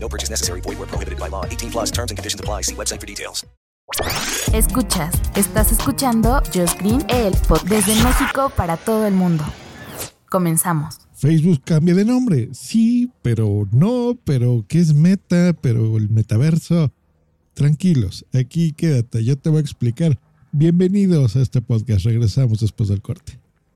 No purchase necessary. Void where prohibited by law. 18 plus terms and conditions apply. See website for details. Escuchas, estás escuchando Just Green, el pod desde México para todo el mundo. Comenzamos. Facebook cambia de nombre. Sí, pero no, pero ¿qué es meta? Pero el metaverso. Tranquilos, aquí quédate, yo te voy a explicar. Bienvenidos a este podcast. Regresamos después del corte.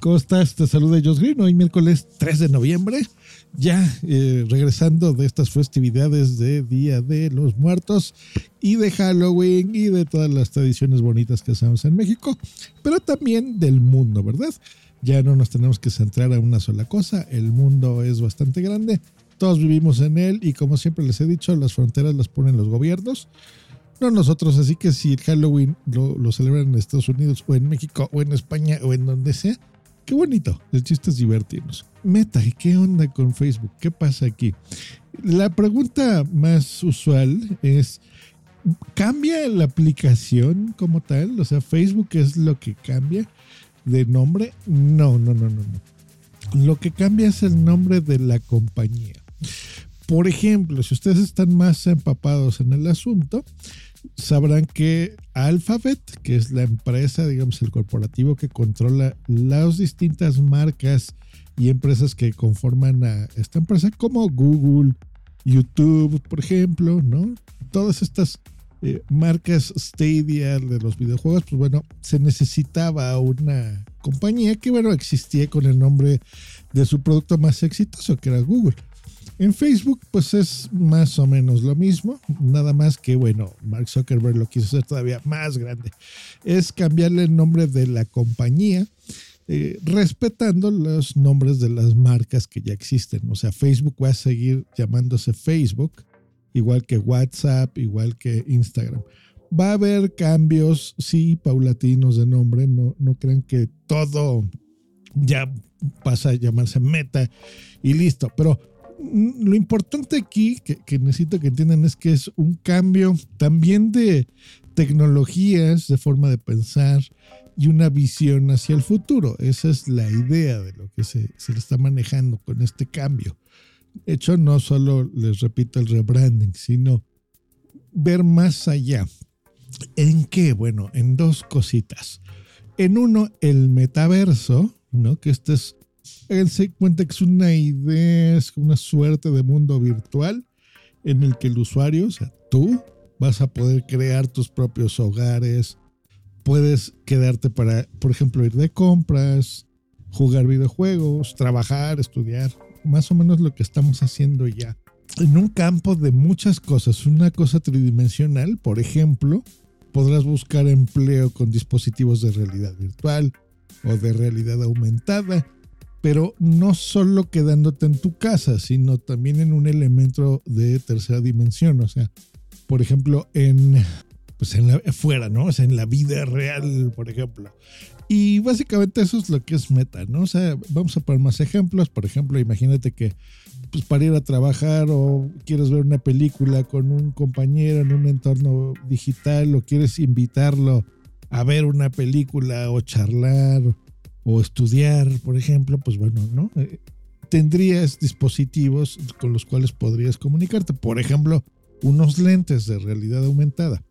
¿Cómo estás? Te saluda Josh Green. Hoy miércoles 3 de noviembre. Ya eh, regresando de estas festividades de Día de los Muertos y de Halloween y de todas las tradiciones bonitas que hacemos en México, pero también del mundo, ¿verdad? Ya no nos tenemos que centrar a una sola cosa. El mundo es bastante grande. Todos vivimos en él y como siempre les he dicho, las fronteras las ponen los gobiernos. No nosotros, así que si el Halloween lo, lo celebran en Estados Unidos o en México o en España o en donde sea, qué bonito. El chiste es. Meta, ¿qué onda con Facebook? ¿Qué pasa aquí? La pregunta más usual es, ¿cambia la aplicación como tal? O sea, Facebook es lo que cambia de nombre. No, no, no, no, no. Lo que cambia es el nombre de la compañía. Por ejemplo, si ustedes están más empapados en el asunto, sabrán que Alphabet, que es la empresa, digamos, el corporativo que controla las distintas marcas y empresas que conforman a esta empresa, como Google, YouTube, por ejemplo, ¿no? Todas estas eh, marcas Stadia de los videojuegos, pues bueno, se necesitaba una compañía que, bueno, existía con el nombre de su producto más exitoso, que era Google. En Facebook, pues es más o menos lo mismo, nada más que, bueno, Mark Zuckerberg lo quiso hacer todavía más grande. Es cambiarle el nombre de la compañía, eh, respetando los nombres de las marcas que ya existen. O sea, Facebook va a seguir llamándose Facebook, igual que WhatsApp, igual que Instagram. Va a haber cambios, sí, paulatinos de nombre, no, no crean que todo ya pasa a llamarse Meta y listo, pero lo importante aquí que, necesito que entiendan es que es un cambio también de tecnologías, de forma de pensar y una visión hacia el futuro. Esa es la idea de lo que se, se le está manejando con este cambio. De hecho, no solo les repito el rebranding, sino ver más allá. ¿En qué? Bueno, en dos cositas. En uno, el metaverso, ¿no? Que este es Háganse cuenta que es una idea, es una suerte de mundo virtual en el que el usuario, o sea, tú, vas a poder crear tus propios hogares, puedes quedarte para, por ejemplo, ir de compras, jugar videojuegos, trabajar, estudiar, más o menos lo que estamos haciendo ya. En un campo de muchas cosas, una cosa tridimensional, por ejemplo, podrás buscar empleo con dispositivos de realidad virtual o de realidad aumentada pero no solo quedándote en tu casa, sino también en un elemento de tercera dimensión, o sea, por ejemplo, en pues en la fuera, ¿no? O sea, en la vida real, por ejemplo. Y básicamente eso es lo que es meta, ¿no? O sea, vamos a poner más ejemplos. Por ejemplo, imagínate que pues para ir a trabajar o quieres ver una película con un compañero en un entorno digital o quieres invitarlo a ver una película o charlar o estudiar, por ejemplo, pues bueno, ¿no? Eh, tendrías dispositivos con los cuales podrías comunicarte. Por ejemplo, unos lentes de realidad aumentada.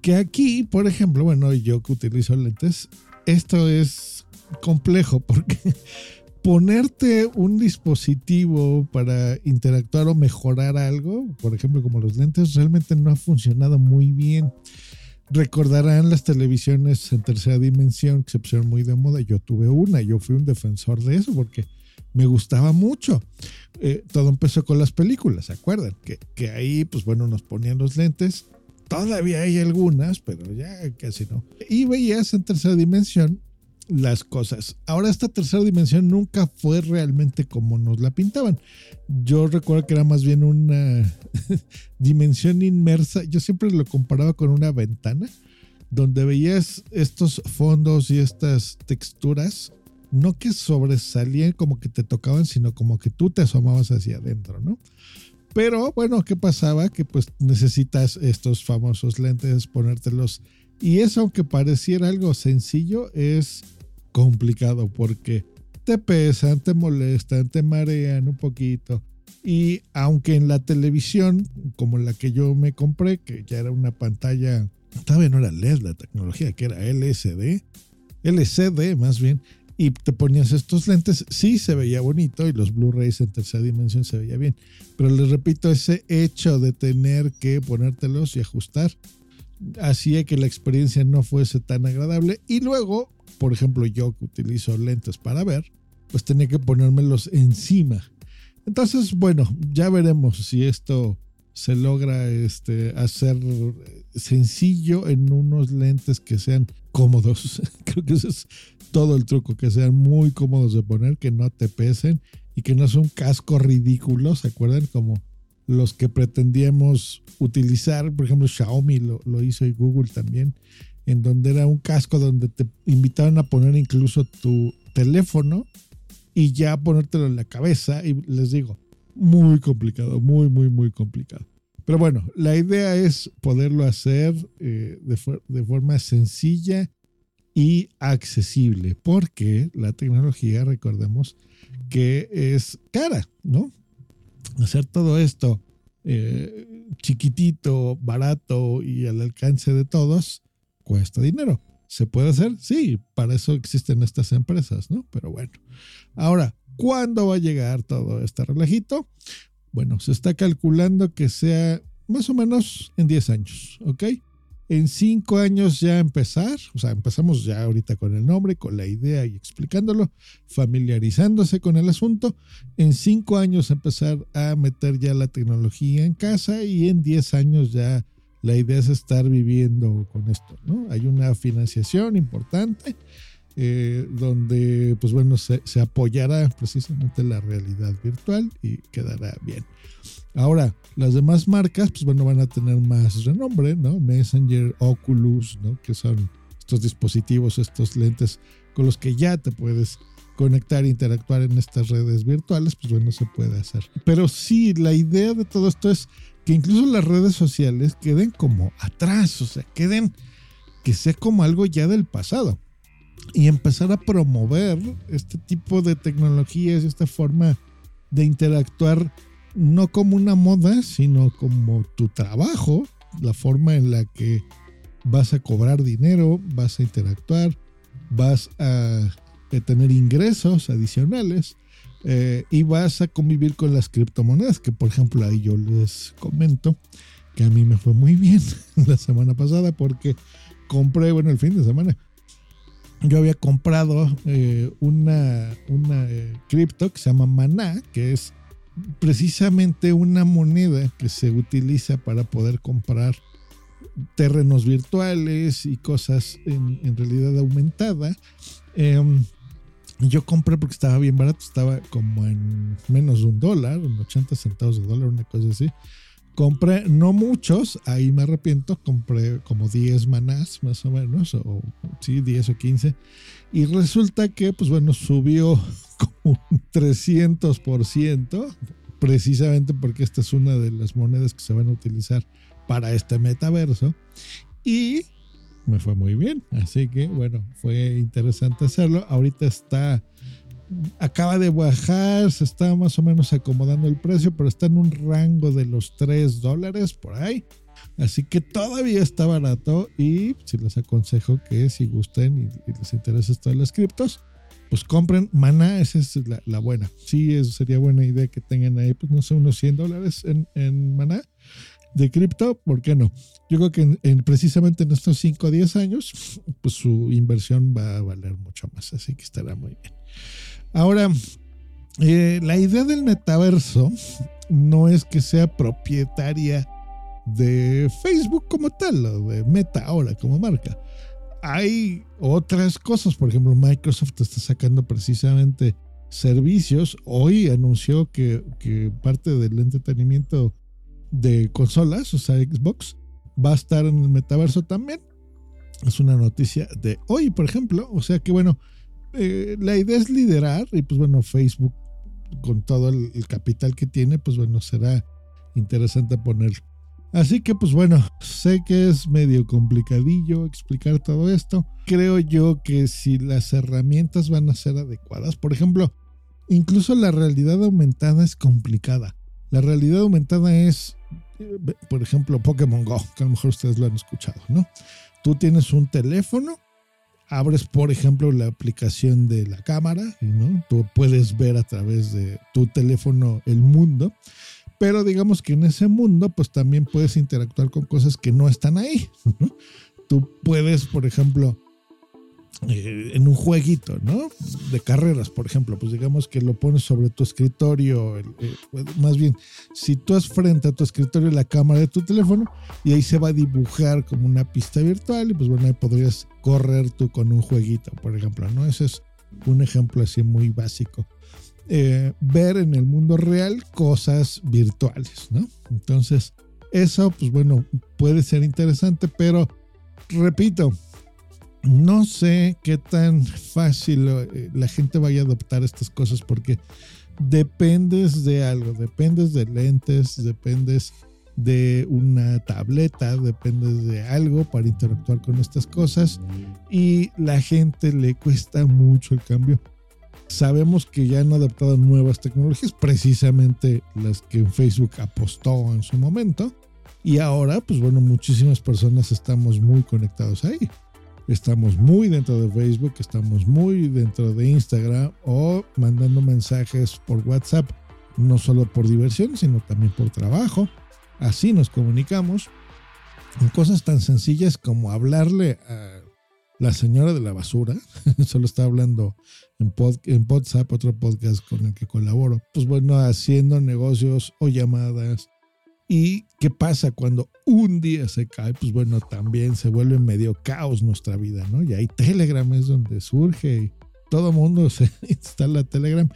Que aquí, por ejemplo, bueno, yo que utilizo lentes, esto es complejo porque ponerte un dispositivo para interactuar o mejorar algo, por ejemplo como los lentes, realmente no ha funcionado muy bien. Recordarán las televisiones en tercera dimensión que se pusieron muy de moda. Yo tuve una, yo fui un defensor de eso porque me gustaba mucho. Eh, todo empezó con las películas, ¿se acuerdan? Que, que ahí, pues bueno, nos ponían los lentes. Todavía hay algunas, pero ya casi no. Y veías en tercera dimensión las cosas. Ahora esta tercera dimensión nunca fue realmente como nos la pintaban. Yo recuerdo que era más bien una dimensión inmersa. Yo siempre lo comparaba con una ventana donde veías estos fondos y estas texturas, no que sobresalían como que te tocaban, sino como que tú te asomabas hacia adentro, ¿no? Pero bueno, ¿qué pasaba? Que pues necesitas estos famosos lentes, ponértelos. Y eso, aunque pareciera algo sencillo, es complicado porque te pesan, te molestan, te marean un poquito. Y aunque en la televisión, como la que yo me compré, que ya era una pantalla, todavía no era LED la tecnología, que era LCD, LCD más bien, y te ponías estos lentes, sí se veía bonito y los Blu-rays en tercera dimensión se veía bien, pero les repito, ese hecho de tener que ponértelos y ajustar hacía que la experiencia no fuese tan agradable y luego, por ejemplo, yo que utilizo lentes para ver, pues tenía que ponérmelos encima. Entonces, bueno, ya veremos si esto se logra este, hacer sencillo en unos lentes que sean cómodos. Creo que ese es todo el truco, que sean muy cómodos de poner, que no te pesen y que no sea un casco ridículo, ¿se acuerdan? Como los que pretendíamos utilizar, por ejemplo, Xiaomi lo, lo hizo y Google también, en donde era un casco donde te invitaban a poner incluso tu teléfono y ya ponértelo en la cabeza y les digo, muy complicado, muy, muy, muy complicado. Pero bueno, la idea es poderlo hacer eh, de, forma sencilla y accesible, porque la tecnología, recordemos, que es cara, ¿no? Hacer todo esto eh, chiquitito, barato y al alcance de todos, cuesta dinero. ¿Se puede hacer? Sí, para eso existen estas empresas, ¿no? Pero bueno. Ahora, ¿cuándo va a llegar todo este relajito? Bueno, se está calculando que sea más o menos en 10 años, ¿ok? En 5 años ya empezar, o sea, empezamos ya ahorita con el nombre, con la idea y explicándolo, familiarizándose con el asunto. En 5 años empezar a meter ya la tecnología en casa y en 10 años ya la idea es estar viviendo con esto, ¿no? Hay una financiación importante eh, donde, pues bueno, se, se, apoyará precisamente la realidad virtual y quedará bien. Ahora, las demás marcas, pues bueno, van a tener más renombre, ¿no? Messenger, Oculus, ¿no? Que son estos dispositivos, estos lentes con los que ya te puedes conectar e interactuar en estas redes virtuales, pues bueno, se puede hacer. Pero sí, la idea de todo esto es que incluso las redes sociales queden como atrás, o sea, queden que sea como algo ya del pasado. Y empezar a promover este tipo de tecnologías, esta forma de interactuar no como una moda, sino como tu trabajo, la forma en la que vas a cobrar dinero, vas a interactuar, vas a, tener ingresos adicionales eh, y vas a convivir con las criptomonedas, que por ejemplo ahí yo les comento que a mí me fue muy bien la semana pasada porque compré, bueno, el fin de semana, yo había comprado eh, una, una eh, cripto que se llama Maná, que es precisamente una moneda que se utiliza para poder comprar terrenos virtuales y cosas en, realidad aumentada. Em, yo compré porque estaba bien barato, estaba como en menos de un dólar, en 80 centavos de dólar, una cosa así. Compré, no muchos, ahí me arrepiento, compré como 10 manás más o menos, o sí, 10 o 15. Y resulta que, pues bueno, subió como un 300%, precisamente porque esta es una de las monedas que se van a utilizar para este metaverso. Y me fue muy bien, así que bueno, fue interesante hacerlo. Ahorita está acaba de bajar, se está más o menos acomodando el precio, pero está en un rango de los 3 dólares por ahí. Así que todavía está barato y si les aconsejo que si gusten y, les interesa esto de las criptos, pues compren Mana, esa es la, buena. Sí, eso sería buena idea que tengan ahí, pues no sé, unos 100 dólares en, en Mana de cripto, ¿por qué no? Yo creo que en, en precisamente en estos 5 o 10 años, pues su inversión va a valer mucho más, así que estará muy bien. Ahora, eh, la idea del metaverso no es que sea propietaria de Facebook como tal, o de Meta ahora como marca. Hay otras cosas, por ejemplo, Microsoft está sacando precisamente servicios. Hoy anunció que, que parte del entretenimiento de consolas, o sea, Xbox, va a estar en el metaverso también. Es una noticia de hoy, por ejemplo. O sea que bueno, eh, la idea es liderar y pues bueno, Facebook con todo el, el, capital que tiene, pues bueno, será interesante ponerlo. Así que pues bueno, sé que es medio complicadillo explicar todo esto. Creo yo que si las herramientas van a ser adecuadas, por ejemplo, incluso la realidad aumentada es complicada. La realidad aumentada es, por ejemplo, Pokémon Go, que a lo mejor ustedes lo han escuchado, ¿no? Tú tienes un teléfono, abres, por ejemplo, la aplicación de la cámara, ¿no? Tú puedes ver a través de tu teléfono el mundo, pero digamos que en ese mundo, pues también puedes interactuar con cosas que no están ahí, ¿no? Tú puedes, por ejemplo, eh, en un jueguito, ¿no? De carreras, por ejemplo, pues digamos que lo pones sobre tu escritorio, eh, más bien, si tú has frente a tu escritorio la cámara de tu teléfono y ahí se va a dibujar como una pista virtual y pues bueno, ahí podrías correr tú con un jueguito, por ejemplo, ¿no? Ese es un ejemplo así muy básico. Eh, ver en el mundo real cosas virtuales, ¿no? Entonces, eso, pues bueno, puede ser interesante, pero repito, no sé qué tan fácil eh, la gente vaya a adoptar estas cosas porque dependes de algo, dependes de lentes, dependes de una tableta, dependes de algo para interactuar con estas cosas y la gente le cuesta mucho el cambio. Sabemos que ya han adaptado nuevas tecnologías, precisamente las que Facebook apostó en su momento y ahora pues bueno, muchísimas personas estamos muy conectados ahí estamos muy dentro de Facebook, estamos muy dentro de Instagram o mandando mensajes por WhatsApp, no solo por diversión, sino también por trabajo. Así nos comunicamos en cosas tan sencillas como hablarle a la señora de la basura, solo está hablando en, en WhatsApp, otro podcast con el que colaboro, pues bueno, haciendo negocios o llamadas ¿Y qué pasa cuando un día se cae? Pues bueno, también se vuelve medio caos nuestra vida, ¿no? Y ahí Telegram es donde surge y todo mundo se instala Telegram.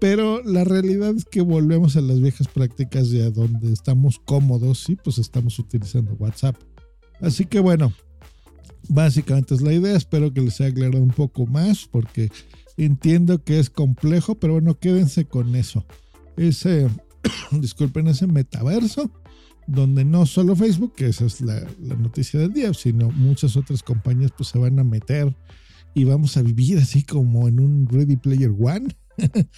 Pero la realidad es que volvemos a las viejas prácticas de donde estamos cómodos y pues estamos utilizando WhatsApp. Así que bueno, básicamente es la idea. Espero que les haya aclarado un poco más porque entiendo que es complejo, pero bueno, quédense con eso. Ese disculpen, ese metaverso, donde no solo Facebook, que esa es la, noticia del día, sino muchas otras compañías pues se van a meter y vamos a vivir así como en un Ready Player One.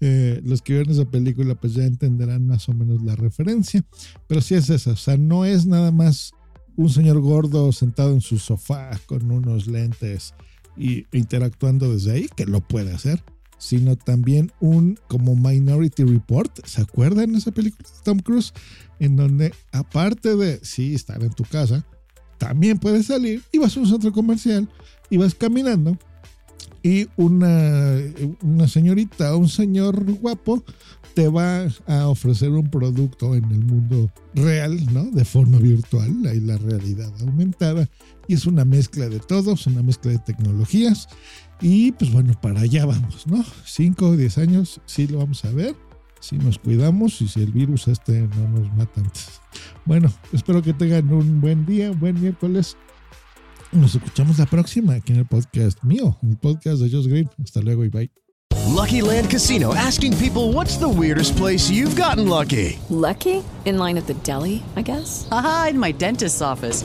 eh, los que vieron esa película pues ya entenderán más o menos la referencia, pero sí es esa, o sea, no es nada más un señor gordo sentado en su sofá con unos lentes y interactuando desde ahí, que lo puede hacer, sino también un como Minority Report. ¿Se acuerdan de esa película de Tom Cruise? En donde, aparte de, sí, estar en tu casa, también puedes salir y vas a un centro comercial y vas caminando y una, una señorita o un señor guapo te va a ofrecer un producto en el mundo real, ¿no? De forma virtual, hay la realidad aumentada y es una mezcla de todos, una mezcla de tecnologías y pues bueno, para allá vamos, ¿no? 5 o 10 años, sí lo vamos a ver, si nos cuidamos y si el virus este no nos mata antes. Bueno, espero que tengan un buen día, buen miércoles. Nos escuchamos la próxima aquí en el podcast mío, en el podcast de Just Green. Hasta luego y bye. Lucky Land Casino asking people what's the weirdest place you've gotten lucky. Lucky? In line at the deli, I guess? Aha, in my dentist's office.